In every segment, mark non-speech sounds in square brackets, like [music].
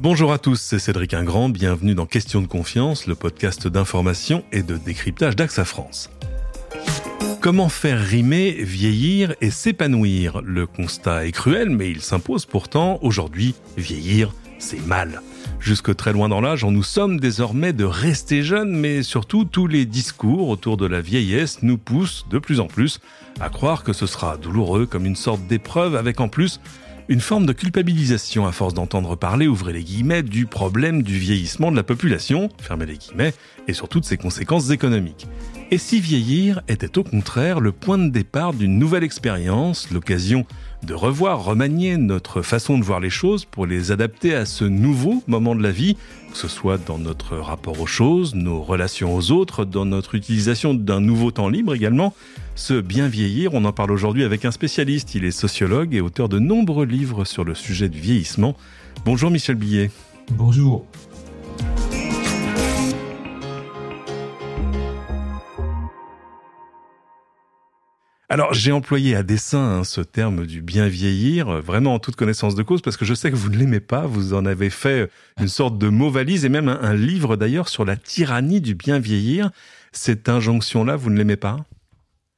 Bonjour à tous, c'est Cédric Ingrand, bienvenue dans Question de confiance, le podcast d'information et de décryptage d'AXA France. Comment faire rimer, vieillir et s'épanouir? Le constat est cruel, mais il s'impose pourtant. Aujourd'hui, vieillir, c'est mal. Jusque très loin dans l'âge, on nous sommes désormais de rester jeunes, mais surtout tous les discours autour de la vieillesse nous poussent de plus en plus à croire que ce sera douloureux comme une sorte d'épreuve avec en plus une forme de culpabilisation à force d'entendre parler, ouvrez les guillemets, du problème du vieillissement de la population, fermez les guillemets, et sur toutes ses conséquences économiques. Et si vieillir était au contraire le point de départ d'une nouvelle expérience, l'occasion de revoir, remanier notre façon de voir les choses pour les adapter à ce nouveau moment de la vie, que ce soit dans notre rapport aux choses, nos relations aux autres, dans notre utilisation d'un nouveau temps libre également. Ce bien vieillir, on en parle aujourd'hui avec un spécialiste, il est sociologue et auteur de nombreux livres sur le sujet du vieillissement. Bonjour Michel Billet. Bonjour. Alors j'ai employé à dessein hein, ce terme du bien vieillir, euh, vraiment en toute connaissance de cause, parce que je sais que vous ne l'aimez pas, vous en avez fait une sorte de mot valise et même un, livre d'ailleurs sur la tyrannie du bien vieillir. Cette injonction-là, vous ne l'aimez pas?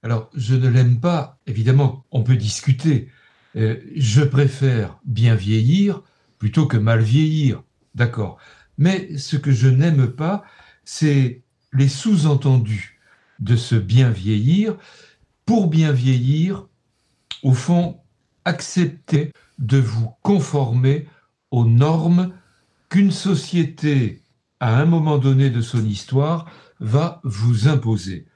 Alors je ne l'aime pas, évidemment, on peut discuter. Euh, je préfère bien vieillir plutôt que mal vieillir, d'accord. Mais ce que je n'aime pas, c'est les sous-entendus de ce bien vieillir pour bien vieillir, au fond, acceptez de vous conformer aux normes qu'une société, à un moment donné de son histoire, va vous imposer.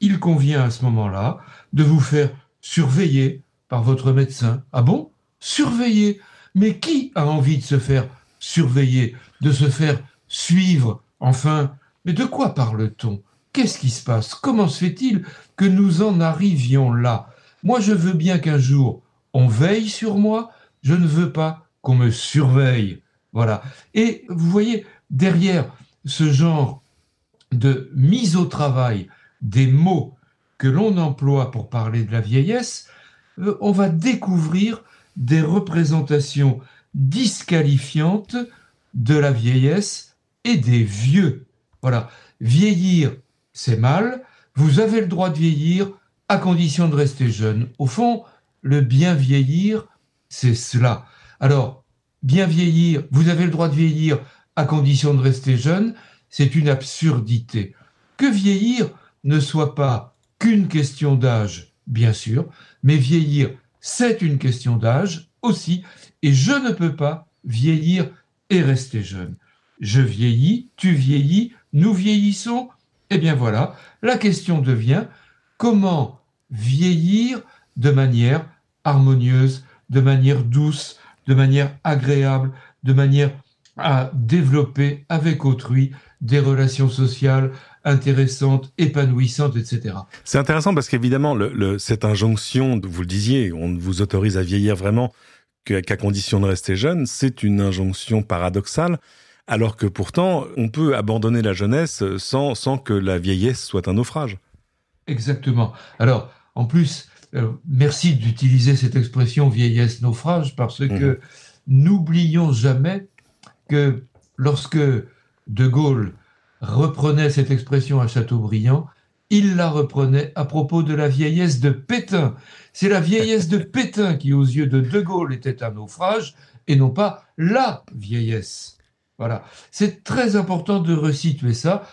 Il convient à ce moment-là de vous faire surveiller par votre médecin. Ah bon? Surveiller Mais qui a envie de se faire surveiller, de se faire suivre? Enfin, mais de quoi parle-t-on? Qu'est-ce qui se passe? Comment se fait-il que nous en arrivions là? Moi, je veux bien qu'un jour, on veille sur moi, je ne veux pas qu'on me surveille. Voilà. Et vous voyez, derrière ce genre de mise au travail des mots que l'on emploie pour parler de la vieillesse, euh, on va découvrir des représentations disqualifiantes de la vieillesse et des vieux. Voilà. Vieillir, c'est mal, vous avez le droit de vieillir à condition de rester jeune. Au fond, le bien vieillir, c'est cela. Alors, bien vieillir, vous avez le droit de vieillir à condition de rester jeune, c'est une absurdité. Que vieillir ne soit pas qu'une question d'âge, bien sûr, mais vieillir, c'est une question d'âge aussi, et je ne peux pas vieillir et rester jeune. Je vieillis, tu vieillis, nous vieillissons, eh bien voilà, la question devient comment vieillir de manière harmonieuse, de manière douce, de manière agréable, de manière à développer avec autrui des relations sociales intéressantes, épanouissantes, etc. C'est intéressant parce qu'évidemment, cette injonction, vous le disiez, on vous autorise à vieillir vraiment qu'à condition de rester jeune, c'est une injonction paradoxale alors que pourtant, on peut abandonner la jeunesse sans, sans que la vieillesse soit un naufrage. Exactement. Alors, en plus, euh, merci d'utiliser cette expression vieillesse-naufrage parce que mhm. n'oublions jamais que lorsque De Gaulle reprenait cette expression à Chateaubriand, il la reprenait à propos de la vieillesse de Pétain. C'est la vieillesse de Pétain qui, aux yeux de De Gaulle, était un naufrage et non pas la vieillesse. Voilà. C'est très important de resituer ça.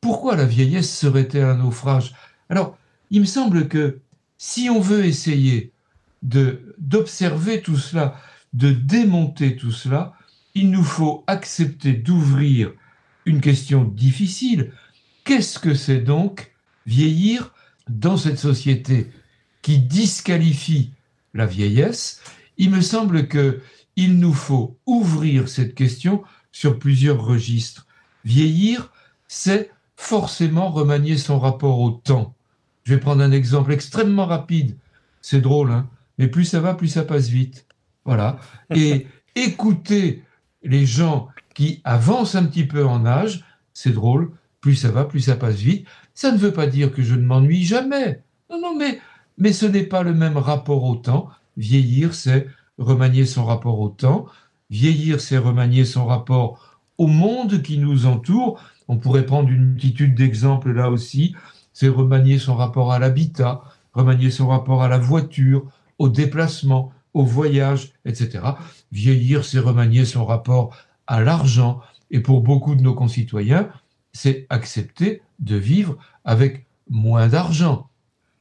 Pourquoi la vieillesse serait-elle un naufrage? Alors, il me semble que si on veut essayer d'observer tout cela, de démonter tout cela, il nous faut accepter d'ouvrir une question difficile. Qu'est-ce que c'est donc vieillir dans cette société qui disqualifie la vieillesse? Il me semble que il nous faut ouvrir cette question sur plusieurs registres. Vieillir, c'est forcément remanier son rapport au temps. Je vais prendre un exemple extrêmement rapide. C'est drôle, hein mais plus ça va, plus ça passe vite. Voilà. [laughs] Et écouter les gens qui avancent un petit peu en âge, c'est drôle, plus ça va, plus ça passe vite. Ça ne veut pas dire que je ne m'ennuie jamais. Non, non, mais, mais ce n'est pas le même rapport au temps. Vieillir, c'est remanier son rapport au temps. Vieillir, c'est remanier son rapport au monde qui nous entoure. On pourrait prendre une multitude d'exemples là aussi. C'est remanier son rapport à l'habitat, remanier son rapport à la voiture, au déplacement, au voyage, etc. Vieillir, c'est remanier son rapport à l'argent. Et pour beaucoup de nos concitoyens, c'est accepter de vivre avec moins d'argent.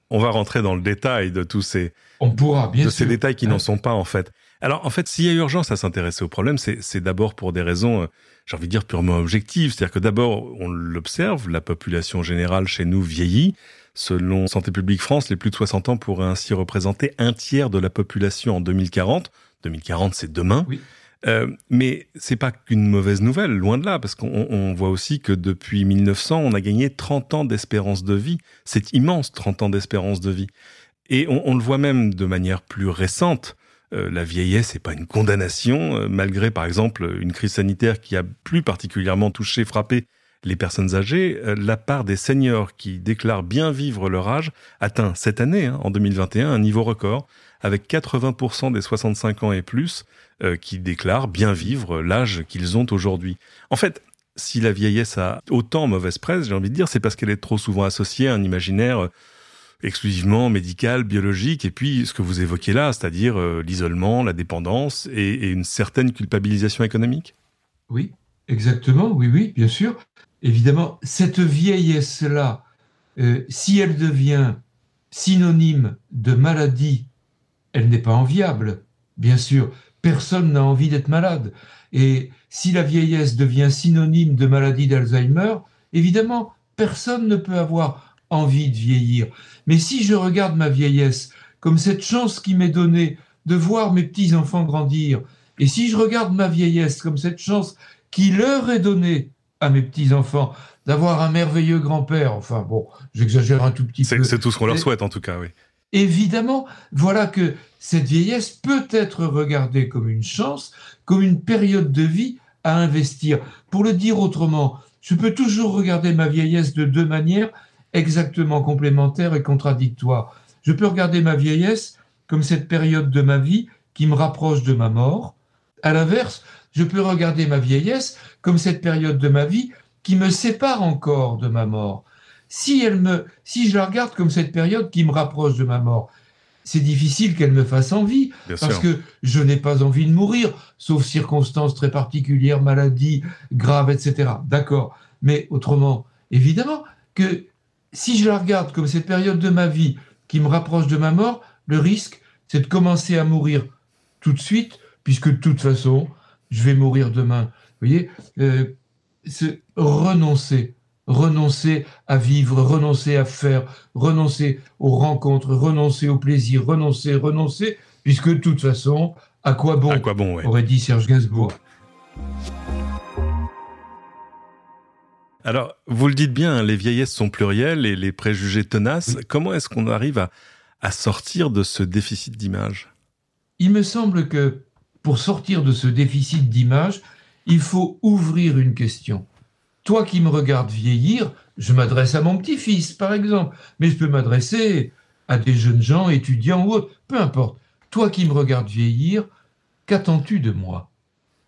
On va rentrer dans le détail de tous ces, On pourra, bien de sûr. ces détails qui n'en sont pas en fait. Alors en fait, s'il y a urgence à s'intéresser au problème, c'est d'abord pour des raisons, euh, j'ai envie de dire purement objectives. C'est-à-dire que d'abord, on l'observe, la population générale chez nous vieillit. Selon Santé publique France, les plus de 60 ans pourraient ainsi représenter un tiers de la population en 2040. 2040, c'est demain. Oui. Euh, mais c'est pas qu'une mauvaise nouvelle, loin de là, parce qu'on on voit aussi que depuis 1900, on a gagné 30 ans d'espérance de vie. C'est immense, 30 ans d'espérance de vie. Et on, on le voit même de manière plus récente. Euh, la vieillesse n'est pas une condamnation, euh, malgré par exemple une crise sanitaire qui a plus particulièrement touché, frappé les personnes âgées. euh, la part des seniors qui déclarent bien vivre leur âge atteint cette année, hein, en 2021, un niveau record, avec 80% des 65 ans et plus qui déclarent bien vivre l'âge qu'ils ont aujourd'hui. En fait, si la vieillesse a autant mauvaise presse, j'ai envie de dire, c'est parce qu'elle est trop souvent associée à un imaginaire exclusivement médical, biologique, et puis ce que vous évoquez là, c'est-à-dire euh, l'isolement, la dépendance et, et une certaine culpabilisation économique? Oui, exactement, oui, oui, bien sûr. Évidemment, cette vieillesse-là, euh, si elle devient synonyme de maladie, elle n'est pas enviable, bien sûr. Personne n'a envie d'être malade. Et si la vieillesse devient synonyme de maladie d'Alzheimer, évidemment, personne ne peut avoir envie de vieillir. Mais si je regarde ma vieillesse comme cette chance qui m'est donnée de voir mes petits-enfants grandir, et si je regarde ma vieillesse comme cette chance qui leur est donnée à mes petits-enfants d'avoir un merveilleux grand-père, enfin bon, j'exagère un tout petit peu, c'est tout ce qu'on leur souhaite en tout cas, oui. évidemment, voilà que cette vieillesse peut être regardée comme une chance, comme une période de vie à investir. Pour le dire autrement, je peux toujours regarder ma vieillesse de deux manières exactement complémentaires et contradictoires. Je peux regarder ma vieillesse comme cette période de ma vie qui me rapproche de ma mort. À l'inverse, je peux regarder ma vieillesse comme cette période de ma vie qui me sépare encore de ma mort. Si elle me, si je la regarde comme cette période qui me rapproche de ma mort, c'est difficile qu'elle me fasse envie Bien parce sûr. que je n'ai pas envie de mourir, sauf circonstances très particulières, maladies graves, etc. D'accord. Mais autrement, évidemment que si je la regarde comme cette période de ma vie qui me rapproche de ma mort, le risque, c'est de commencer à mourir tout de suite, puisque de toute façon, je vais mourir demain. Vous voyez, euh, c'est renoncer, renoncer à vivre, renoncer à faire, renoncer aux rencontres, renoncer au plaisir, renoncer, renoncer, puisque de toute façon, à quoi bon? À quoi bon, ouais. aurait dit Serge Gainsbourg. Alors, vous le dites bien, les vieillesses sont plurielles et les préjugés tenaces. Oui. Comment est-ce qu'on arrive à, à sortir de ce déficit d'image? Il me semble que pour sortir de ce déficit d'image, il faut ouvrir une question. Toi qui me regardes vieillir, je m'adresse à mon petit-fils, par exemple, mais je peux m'adresser à des jeunes gens, étudiants ou autres, peu importe. Toi qui me regardes vieillir, qu'attends-tu de moi?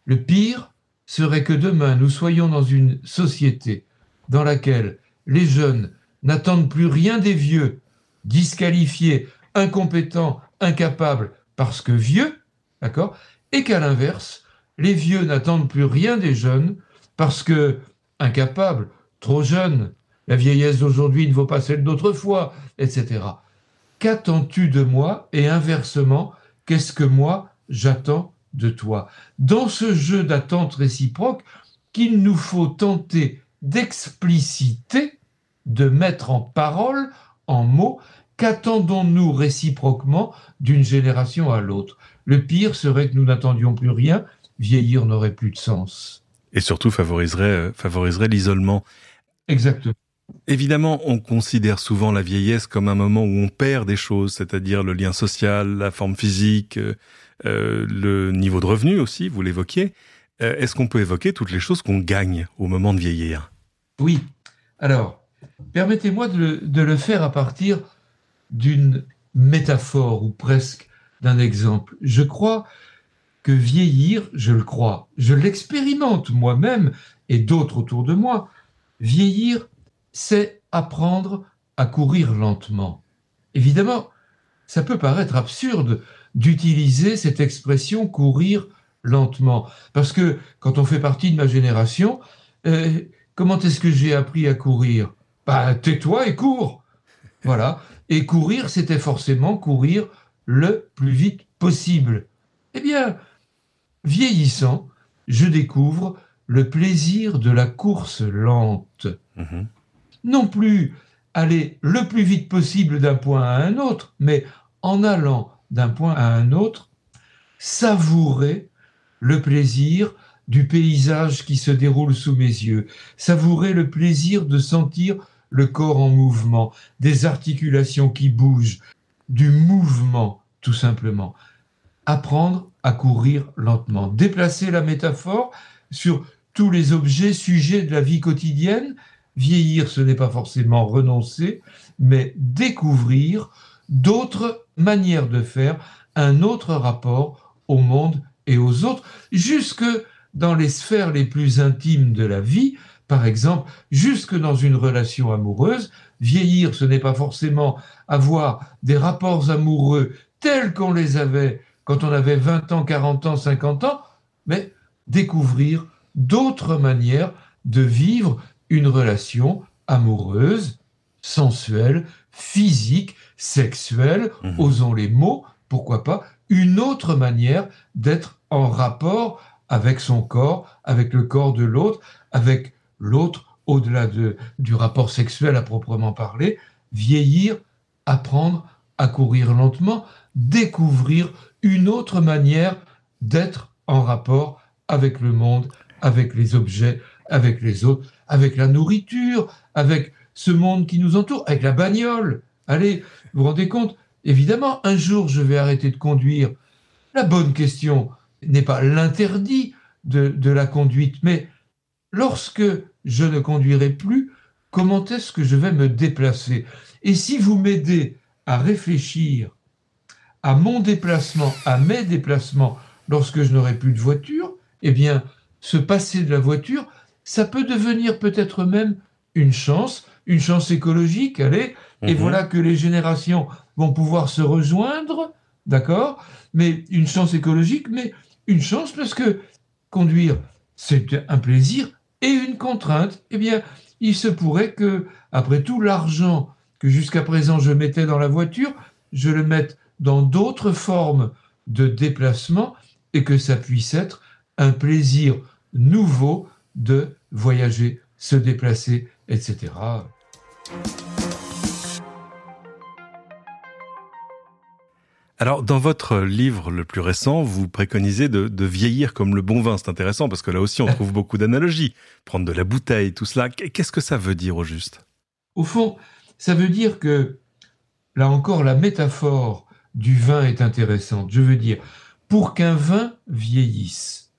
Le pire serait que demain nous soyons dans une société dans laquelle les jeunes n'attendent plus rien des vieux, disqualifiés, incompétents, incapables parce que vieux, d'accord Et qu'à l'inverse, les vieux n'attendent plus rien des jeunes parce que incapables, trop jeunes, la vieillesse d'aujourd'hui ne vaut pas celle d'autrefois, etc. Qu'attends-tu de moi? Et inversement, qu'est-ce que moi j'attends de toi Dans ce jeu d'attente réciproque qu'il nous faut tenter d'expliciter, de mettre en parole, en mots, qu'attendons-nous réciproquement d'une génération à l'autre? Le pire serait que nous n'attendions plus rien, vieillir n'aurait plus de sens. Et surtout favoriserait, euh, favoriserait l'isolement. Exactement. Évidemment, on considère souvent la vieillesse comme un moment où on perd des choses, c'est-à-dire le lien social, la forme physique, euh, euh, le niveau de revenu aussi, vous l'évoquiez. Euh, Est-ce qu'on peut évoquer toutes les choses qu'on gagne au moment de vieillir? Oui. Alors, permettez-moi de, le- de le faire à partir d'une métaphore ou presque d'un exemple. Je crois que vieillir, je le crois, je l'expérimente moi-même et d'autres autour de moi, vieillir, c'est apprendre à courir lentement. Évidemment, ça peut paraître absurde d'utiliser cette expression courir lentement, parce que quand on fait partie de ma génération, euh, comment est-ce que j'ai appris à courir? Bah, tais-toi et cours. Voilà. Et courir, c'était forcément courir le plus vite possible. Eh bien, vieillissant, je découvre le plaisir de la course lente. Mhm. Non plus aller le plus vite possible d'un point à un autre, mais en allant d'un point à un autre, savourer le plaisir du paysage qui se déroule sous mes yeux, savourer le plaisir de sentir le corps en mouvement, des articulations qui bougent, du mouvement tout simplement. Apprendre à courir lentement, déplacer la métaphore sur tous les objets sujets de la vie quotidienne. Vieillir, ce n'est pas forcément renoncer, mais découvrir d'autres manières de faire, un autre rapport au monde et aux autres, jusque dans les sphères les plus intimes de la vie, par exemple, jusque dans une relation amoureuse. Vieillir, ce n'est pas forcément avoir des rapports amoureux tels qu'on les avait quand on avait 20 ans, 40 ans, 50 ans, mais découvrir d'autres manières de vivre une relation amoureuse, sensuelle, physique, sexuelle, mmh. osons les mots, pourquoi pas, une autre manière d'être en rapport avec son corps, avec le corps de l'autre, avec l'autre au-delà de, du rapport sexuel à proprement parler, vieillir, apprendre à courir lentement, découvrir une autre manière d'être en rapport avec le monde, avec les objets, avec les autres, avec la nourriture, avec ce monde qui nous entoure, avec la bagnole. Allez, vous vous rendez compte? Évidemment, un jour, je vais arrêter de conduire. La bonne question n'est pas l'interdit de, la conduite, mais lorsque je ne conduirai plus, comment est-ce que je vais me déplacer? Et si vous m'aidez à réfléchir à mon déplacement, à mes déplacements lorsque je n'aurai plus de voiture, eh bien, se passer de la voiture, ça peut devenir peut-être même une chance, une chance écologique, allez, et mhm. voilà que les générations vont pouvoir se rejoindre, d'accord Mais une chance écologique, mais une chance parce que conduire, c'est un plaisir et une contrainte. Eh bien, il se pourrait que, après tout l'argent que jusqu'à présent je mettais dans la voiture, je le mette dans d'autres formes de déplacement et que ça puisse être un plaisir nouveau de voyager, se déplacer, etc. Alors, dans votre livre le plus récent, vous préconisez de, de vieillir comme le bon vin. C'est intéressant parce que là aussi, on trouve [laughs] beaucoup d'analogies. Prendre de la bouteille, tout cela. Qu'est-ce que ça veut dire au juste? Au fond, ça veut dire que, là encore, la métaphore du vin est intéressante. Je veux dire, pour qu'un vin vieillisse,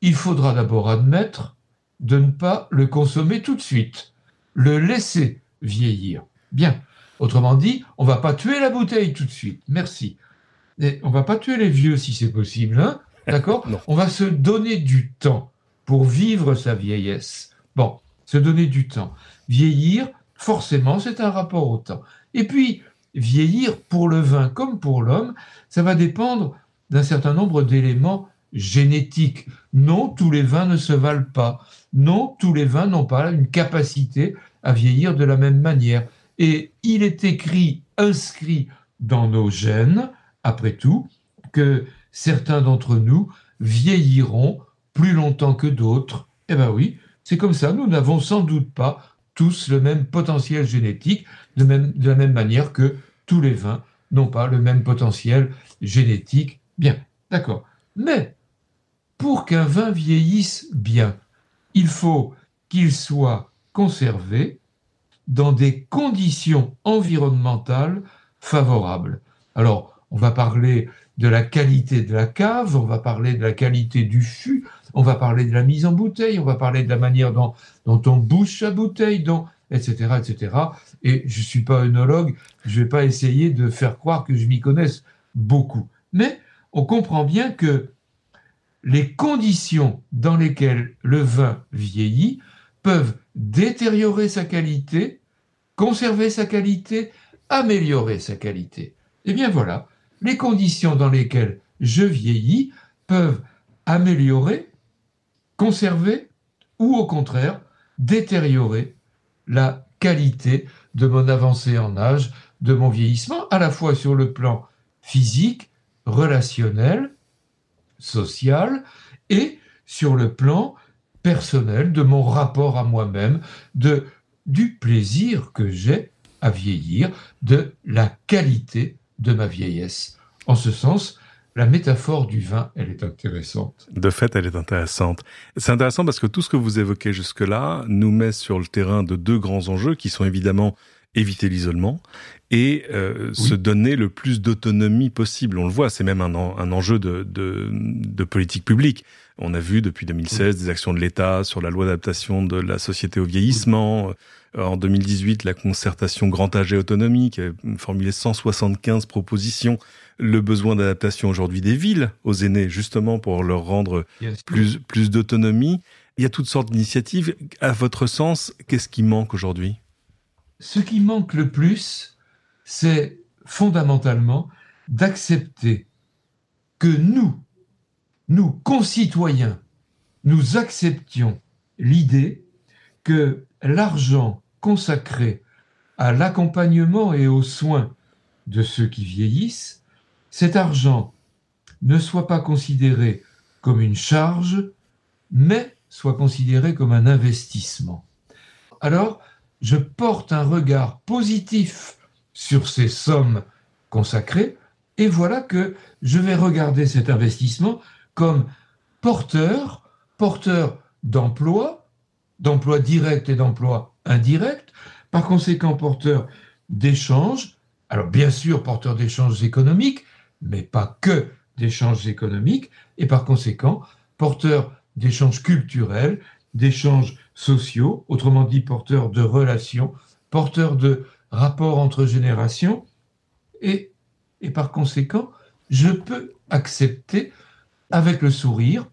il faudra d'abord admettre de ne pas le consommer tout de suite, le laisser vieillir. Bien. Autrement dit, on va pas tuer la bouteille tout de suite. Merci. Et on va pas tuer les vieux si c'est possible, hein [laughs] D'accord? On va se donner du temps pour vivre sa vieillesse. Bon, se donner du temps. Vieillir, forcément, c'est un rapport au temps. Et puis, vieillir pour le vin comme pour l'homme, ça va dépendre d'un certain nombre d'éléments génétiques. Non, tous les vins ne se valent pas. Non, tous les vins n'ont pas une capacité à vieillir de la même manière. Et il est écrit, inscrit dans nos gènes, après tout, que certains d'entre nous vieilliront plus longtemps que d'autres. Eh bien oui, c'est comme ça, nous n'avons sans doute pas tous le même potentiel génétique, de, de la même manière que tous les vins n'ont pas le même potentiel génétique. Bien, d'accord. Mais pour qu'un vin vieillisse bien, il faut qu'il soit conservé dans des conditions environnementales favorables. Alors, on va parler de la qualité de la cave, on va parler de la qualité du fût, on va parler de la mise en bouteille, on va parler de la manière dont, on bouche la bouteille, dont, etc., etc. Et je ne suis pas œnologue, je ne vais pas essayer de faire croire que je m'y connaisse beaucoup. Mais on comprend bien que les conditions dans lesquelles le vin vieillit peuvent détériorer sa qualité, conserver sa qualité, améliorer sa qualité. Eh bien voilà, les conditions dans lesquelles je vieillis peuvent améliorer, conserver ou au contraire détériorer la qualité de mon avancée en âge, de mon vieillissement, à la fois sur le plan physique, relationnel, social et sur le plan personnel de mon rapport à moi-même, de du plaisir que j'ai à vieillir, de la qualité de ma vieillesse. En ce sens, la métaphore du vin, elle est intéressante. De fait, elle est intéressante. C'est intéressant parce que tout ce que vous évoquez jusque-là nous met sur le terrain de deux grands enjeux qui sont évidemment éviter l'isolement et euh, se donner le plus d'autonomie possible. On le voit, c'est même un, un enjeu de, de, de, politique publique. On a vu depuis 2016 des actions de l'État sur la loi d'adaptation de la société au vieillissement. Euh, en 2018, la concertation grand âge et autonomie qui a formulé 175 propositions. Le besoin d'adaptation aujourd'hui des villes aux aînés, justement pour leur rendre plus, plus d'autonomie. Il y a toutes sortes d'initiatives. À votre sens, qu'est-ce qui manque aujourd'hui? Ce qui manque le plus, c'est fondamentalement d'accepter que nous, nous concitoyens, nous acceptions l'idée que l'argent consacré à l'accompagnement et aux soins de ceux qui vieillissent, cet argent ne soit pas considéré comme une charge, mais soit considéré comme un investissement. Alors, je porte un regard positif sur ces sommes consacrées, et voilà que je vais regarder cet investissement comme porteur, porteur d'emploi, d'emploi direct et d'emploi indirect, par conséquent porteur d'échanges, alors bien sûr porteur d'échanges économiques, mais pas que d'échanges économiques, et par conséquent porteur d'échanges culturels, d'échanges sociaux, autrement dit porteur de relations, porteur de rapport entre générations, et, et par conséquent, je peux accepter avec le sourire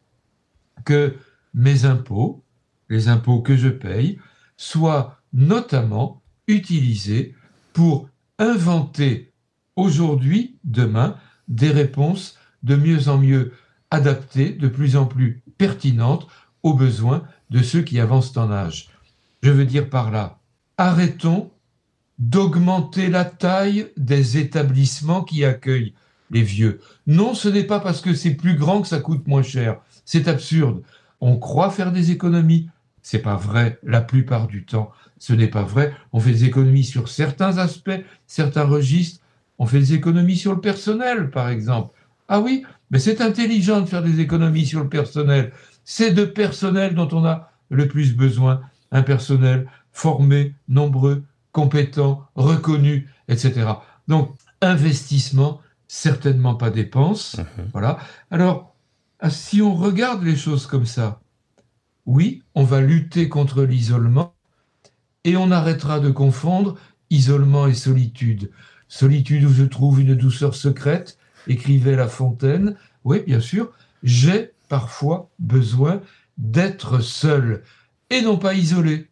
que mes impôts, les impôts que je paye, soient notamment utilisés pour inventer aujourd'hui, demain, des réponses de mieux en mieux adaptées, de plus en plus pertinentes aux besoins de ceux qui avancent en âge. Je veux dire par là, arrêtons d'augmenter la taille des établissements qui accueillent les vieux. Non, ce n'est pas parce que c'est plus grand que ça coûte moins cher. C'est absurde. On croit faire des économies. C'est pas vrai la plupart du temps. Ce n'est pas vrai. On fait des économies sur certains aspects, certains registres. On fait des économies sur le personnel, par exemple. Ah oui, mais c'est intelligent de faire des économies sur le personnel. C'est de personnel dont on a le plus besoin. Un personnel formé, nombreux, compétent, reconnu, etc. Donc, investissement, certainement pas dépense. Mhm. Voilà. Alors, ah, si on regarde les choses comme ça, oui, on va lutter contre l'isolement et on arrêtera de confondre isolement et solitude. Solitude où je trouve une douceur secrète, écrivait La Fontaine. Oui, bien sûr, j'ai parfois besoin d'être seul et non pas isolé.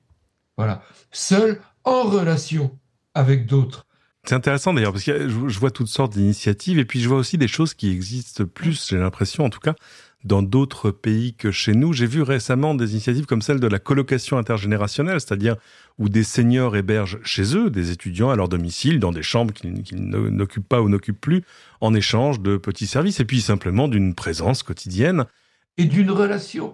Voilà, seul en relation avec d'autres. C'est intéressant d'ailleurs parce que je vois toutes sortes d'initiatives et puis je vois aussi des choses qui existent plus, j'ai l'impression en tout cas, dans d'autres pays que chez nous. J'ai vu récemment des initiatives comme celle de la colocation intergénérationnelle, c'est-à-dire où des seniors hébergent chez eux des étudiants à leur domicile, dans des chambres qu'ils n'occupent pas ou n'occupent plus, en échange de petits services et puis simplement d'une présence quotidienne. Et d'une relation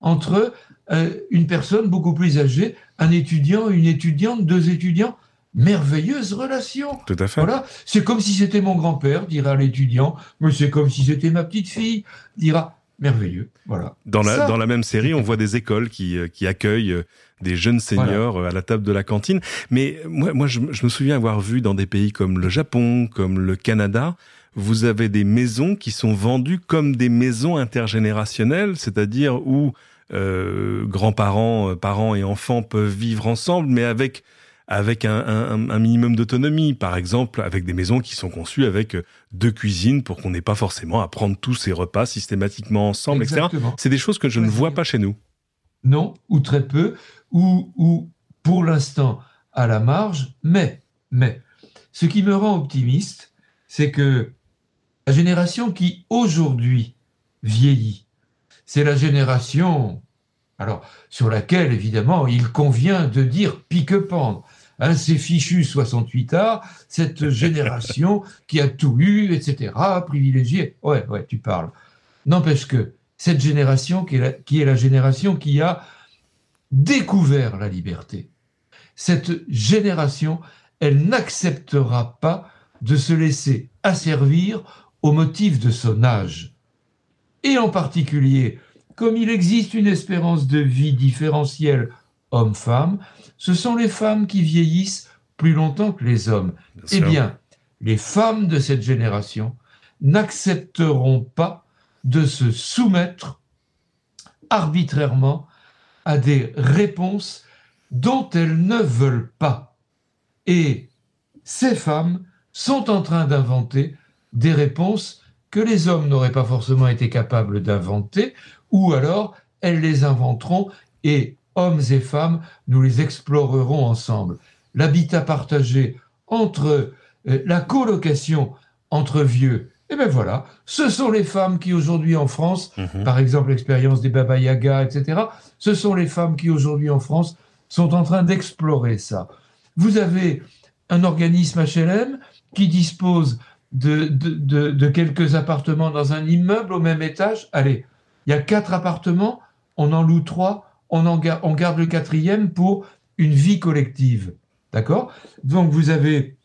entre euh, une personne beaucoup plus âgée, un étudiant, une étudiante, deux étudiants. Merveilleuse relation. Tout à fait. Voilà. C'est comme si c'était mon grand-père, dira l'étudiant. Mais c'est comme si c'était ma petite fille, dira merveilleux. Voilà. Dans la, dans la même série, on voit des écoles qui, euh, qui accueillent euh, des jeunes seniors à la table de la cantine. Mais moi, moi je, je, me souviens avoir vu dans des pays comme le Japon, comme le Canada, vous avez des maisons qui sont vendues comme des maisons intergénérationnelles, c'est-à-dire où euh, grands-parents, euh, parents et enfants peuvent vivre ensemble, mais avec avec un, minimum d'autonomie, par exemple avec des maisons qui sont conçues avec deux cuisines pour qu'on n'ait pas forcément à prendre tous ces repas systématiquement ensemble, etc. C'est des choses que je ne vois pas chez nous. Non, ou très peu, ou, ou pour l'instant à la marge, mais, mais, ce qui me rend optimiste, c'est que la génération qui aujourd'hui vieillit, c'est la génération, alors sur laquelle évidemment il convient de dire pique-pendre. Hein, c'est fichu 68 arts, cette [laughs] génération qui a tout eu, etc., privilégiée. Ouais, ouais, tu parles. N'empêche que cette génération qui est, qui est la génération qui a découvert la liberté, cette génération, elle n'acceptera pas de se laisser asservir au motif de son âge. Et en particulier, comme il existe une espérance de vie différentielle homme-femme, ce sont les femmes qui vieillissent plus longtemps que les hommes. eh bien, les femmes de cette génération n'accepteront pas de se soumettre arbitrairement à des réponses dont elles ne veulent pas. Et ces femmes sont en train d'inventer des réponses que les hommes n'auraient pas forcément été capables d'inventer, ou alors elles les inventeront et hommes et femmes, nous les explorerons ensemble. L'habitat partagé entre euh, la colocation entre vieux, et eh bien voilà, ce sont les femmes qui aujourd'hui en France, mhm. par exemple l'expérience des Baba Yaga, etc., ce sont les femmes qui aujourd'hui en France sont en train d'explorer ça. Vous avez un organisme HLM qui dispose de, de, quelques appartements dans un immeuble au même étage. Allez, il y a quatre appartements, on en loue trois, on, en on garde le quatrième pour une vie collective. D'accord? Donc vous avez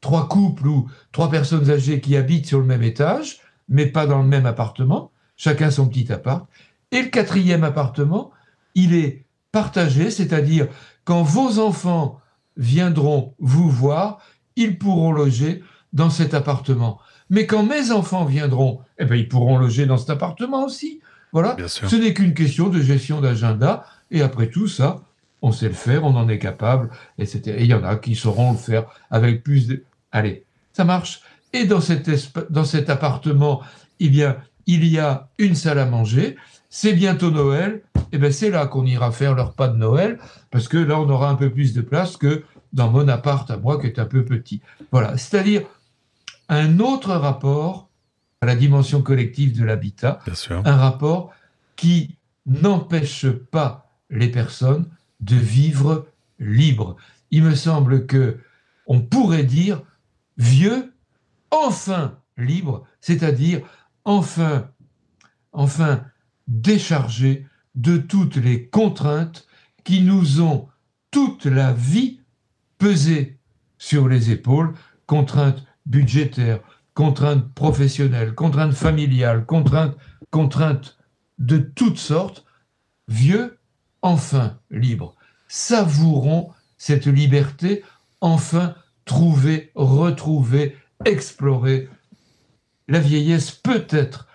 trois couples ou trois personnes âgées qui habitent sur le même étage, mais pas dans le même appartement, chacun son petit appart. Et le quatrième appartement, il est partagé, c'est-à-dire quand vos enfants viendront vous voir, ils pourront loger dans cet appartement. Mais quand mes enfants viendront, eh ben, ils pourront loger dans cet appartement aussi. Voilà. Ce n'est qu'une question de gestion d'agenda. Et après tout ça, on sait le faire, on en est capable, etc. Et il y en a qui sauront le faire avec plus de... Allez, ça marche. Et dans cet, dans cet appartement, eh bien, il y a une salle à manger, c'est bientôt Noël, eh ben c'est là qu'on ira faire leur pas de Noël, parce que là on aura un peu plus de place que dans mon appart à moi qui est un peu petit. Voilà, c'est-à-dire un autre rapport à la dimension collective de l'habitat, un rapport qui n'empêche pas les personnes de vivre libres. Il me semble que on pourrait dire vieux, enfin libre, c'est-à-dire enfin, enfin déchargés de toutes les contraintes qui nous ont toute la vie pesé sur les épaules, contraintes budgétaires, contraintes professionnelles, contraintes familiales, contraintes, de toutes sortes, vieux, enfin libres. Savourons cette liberté, enfin trouver, retrouver, explorer. La vieillesse peut être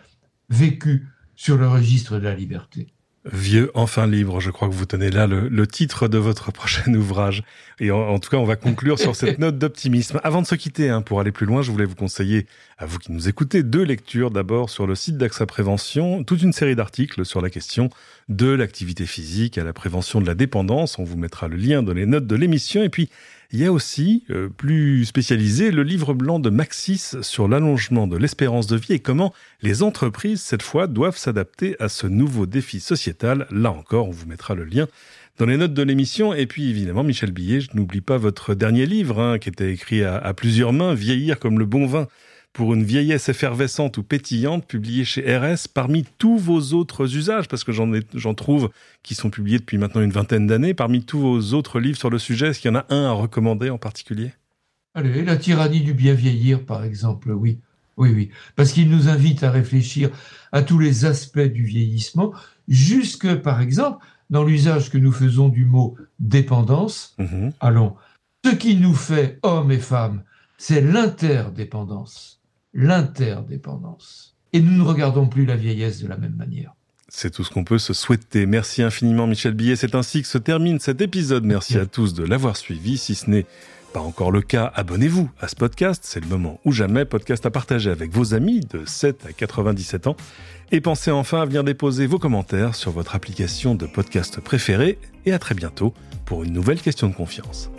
vécue sur le registre de la liberté. Vieux, enfin libre, je crois que vous tenez là le, titre de votre prochain [laughs] ouvrage. Et en, tout cas, on va conclure sur cette [laughs] note d'optimisme. Avant de se quitter, hein, pour aller plus loin, je voulais vous conseiller, à vous qui nous écoutez, deux lectures. D'abord sur le site d'AXA Prévention, toute une série d'articles sur la question de l'activité physique à la prévention de la dépendance. On vous mettra le lien dans les notes de l'émission. Et puis, il y a aussi, euh, plus spécialisé, le livre blanc de Maxis sur l'allongement de l'espérance de vie et comment les entreprises, cette fois, doivent s'adapter à ce nouveau défi sociétal. Là encore, on vous mettra le lien dans les notes de l'émission. Et puis, évidemment, Michel Billet, je n'oublie pas votre dernier livre, hein, qui était écrit à plusieurs mains, Vieillir comme le bon vin pour une vieillesse effervescente ou pétillante, publié chez RS, parmi tous vos autres usages, parce que j'en trouve qui sont publiés depuis maintenant une vingtaine d'années, parmi tous vos autres livres sur le sujet, est-ce qu'il y en a un à recommander en particulier? Allez, La tyrannie du bien vieillir, par exemple, oui. Oui, oui. Parce qu'il nous invite à réfléchir à tous les aspects du vieillissement, jusque, par exemple, dans l'usage que nous faisons du mot dépendance. Mhm. Allons, ce qui nous fait hommes et femmes, c'est l'interdépendance l'interdépendance. Et nous ne regardons plus la vieillesse de la même manière. C'est tout ce qu'on peut se souhaiter. Merci infiniment Michel Billet. C'est ainsi que se termine cet épisode. Merci à tous de l'avoir suivi. Si ce n'est pas encore le cas, abonnez-vous à ce podcast. C'est le moment ou jamais. Podcast à partager avec vos amis de 7 à 97 ans. Et pensez enfin à venir déposer vos commentaires sur votre application de podcast préférée. Et à très bientôt pour une nouvelle question de confiance.